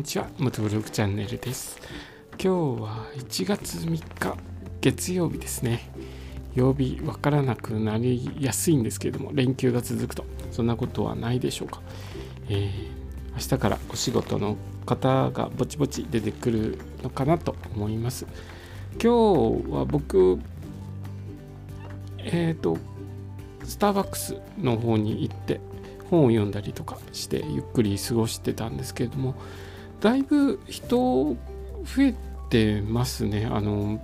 にちは元ブログチャンネルです。今日は1月3日月曜日ですね。曜日わからなくなりやすいんですけれども連休が続くと。そんなことはないでしょうか、えー、明日からお仕事の方がぼちぼち出てくるのかなと思います。今日は僕えっ、ー、とスターバックスの方に行って本を読んだりとかしてゆっくり過ごしてたんですけれどもだいぶ人増えてますね。あの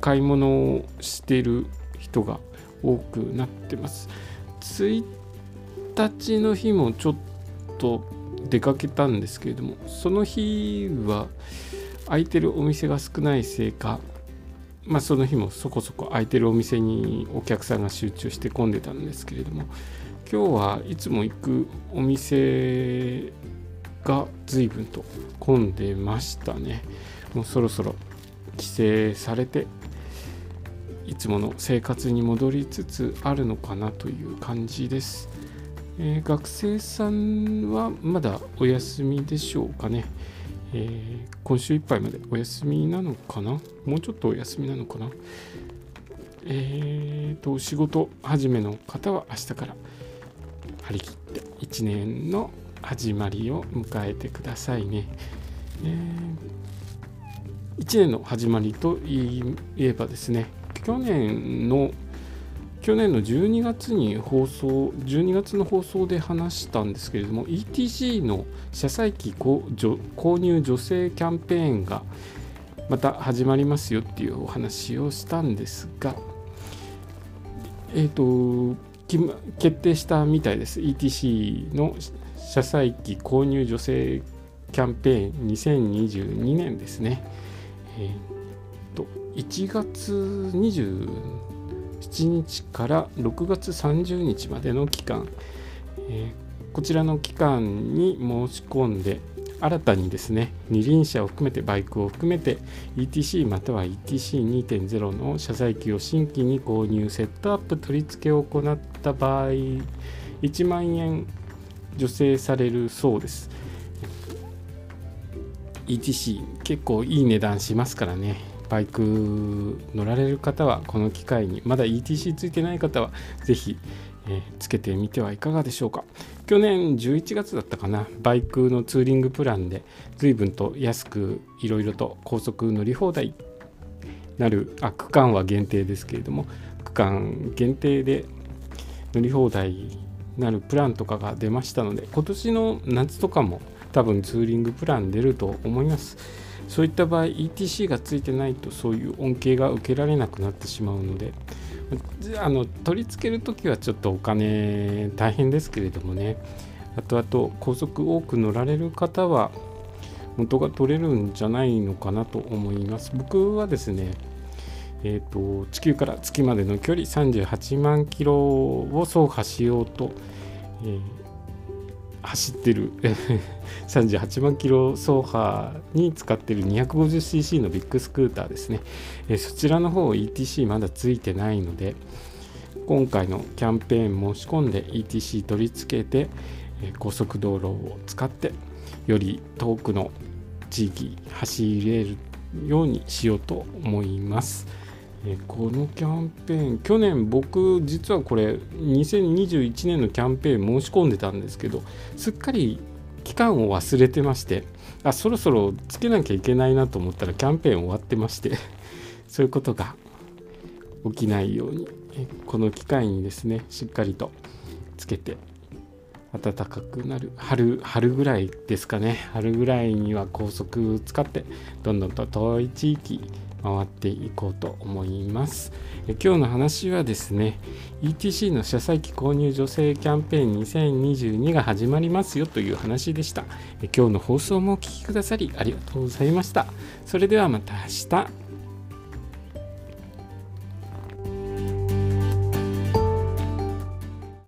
買い物をしてる人が多くなってます。1日の日もちょっと出かけたんですけれどもその日は空いてるお店が少ないせいかまあその日もそこそこ空いてるお店にお客さんが集中して混んでたんですけれども今日はいつも行くお店が随分と混んでましたね。もうそろそろ規制されていつもの生活に戻りつつあるのかなという感じです、えー、学生さんはまだお休みでしょうかね、えー、今週いっぱいまでお休みなのかな？もうちょっとお休みなのかな？えーと仕事始めの方は明日から張り切って1年の始まりを迎えてくださいね。えー、1年の始まりといえばですね去年の去年の12月に放送12月の放送で話したんですけれども ETC の車載機購入助成キャンペーンがまた始まりますよっていうお話をしたんですがえっ、ー、と決定したみたいです ETC の車載機購入助成キャンペーン2022年ですね、えー、と1月27日から6月30日までの期間、えー、こちらの期間に申し込んで新たにですね二輪車を含めてバイクを含めて ETC または ETC2.0 の車載機を新規に購入セットアップ取り付けを行った場合1万円助成されるそうです。ETC 結構いい値段しますからね。バイク乗られる方はこの機会にまだ ETC ついてない方は是非えー、つけてみてはいかがでしょうか。去年11月だったかなバイクのツーリングプランで随分と安くいろいろと高速乗り放題なるあ区間は限定ですけれども区間限定で乗り放題なるプランとかが出ましたので今年の夏とかも多分ツーリングプラン出ると思います。そういった場合 ETC がついてないとそういう恩恵が受けられなくなってしまうのであの取り付ける時はちょっとお金大変ですけれどもね。あとあと高速多く乗られる方は元が取れるんじゃないのかなと思います。僕はですねえーと、地球から月までの距離38万キロを走破しようと、えー、走ってる 38万キロ走破に使ってる 250cc のビッグスクーターですね、えそちらの方 ETC まだついてないので今回のキャンペーン申し込んで ETC 取り付けて、え高速道路を使ってより遠くの地域走れるようにしようと思います。えこのキャンペーン去年僕実はこれ2021年のキャンペーン申し込んでたんですけどすっかり期間を忘れてましてあそろそろつけなきゃいけないなと思ったらキャンペーン終わってまして そういうことが起きないようにこの機会にですねしっかりとつけて暖かくなる春春ぐらいですかね。春ぐらいには高速使ってどんどんと遠い地域回っていこうと思います。今日の話はですね ETC の車載機購入助成キャンペーン2022が始まりますよという話でした。今日の放送もお聴きくださりありがとうございました。それではまた明日。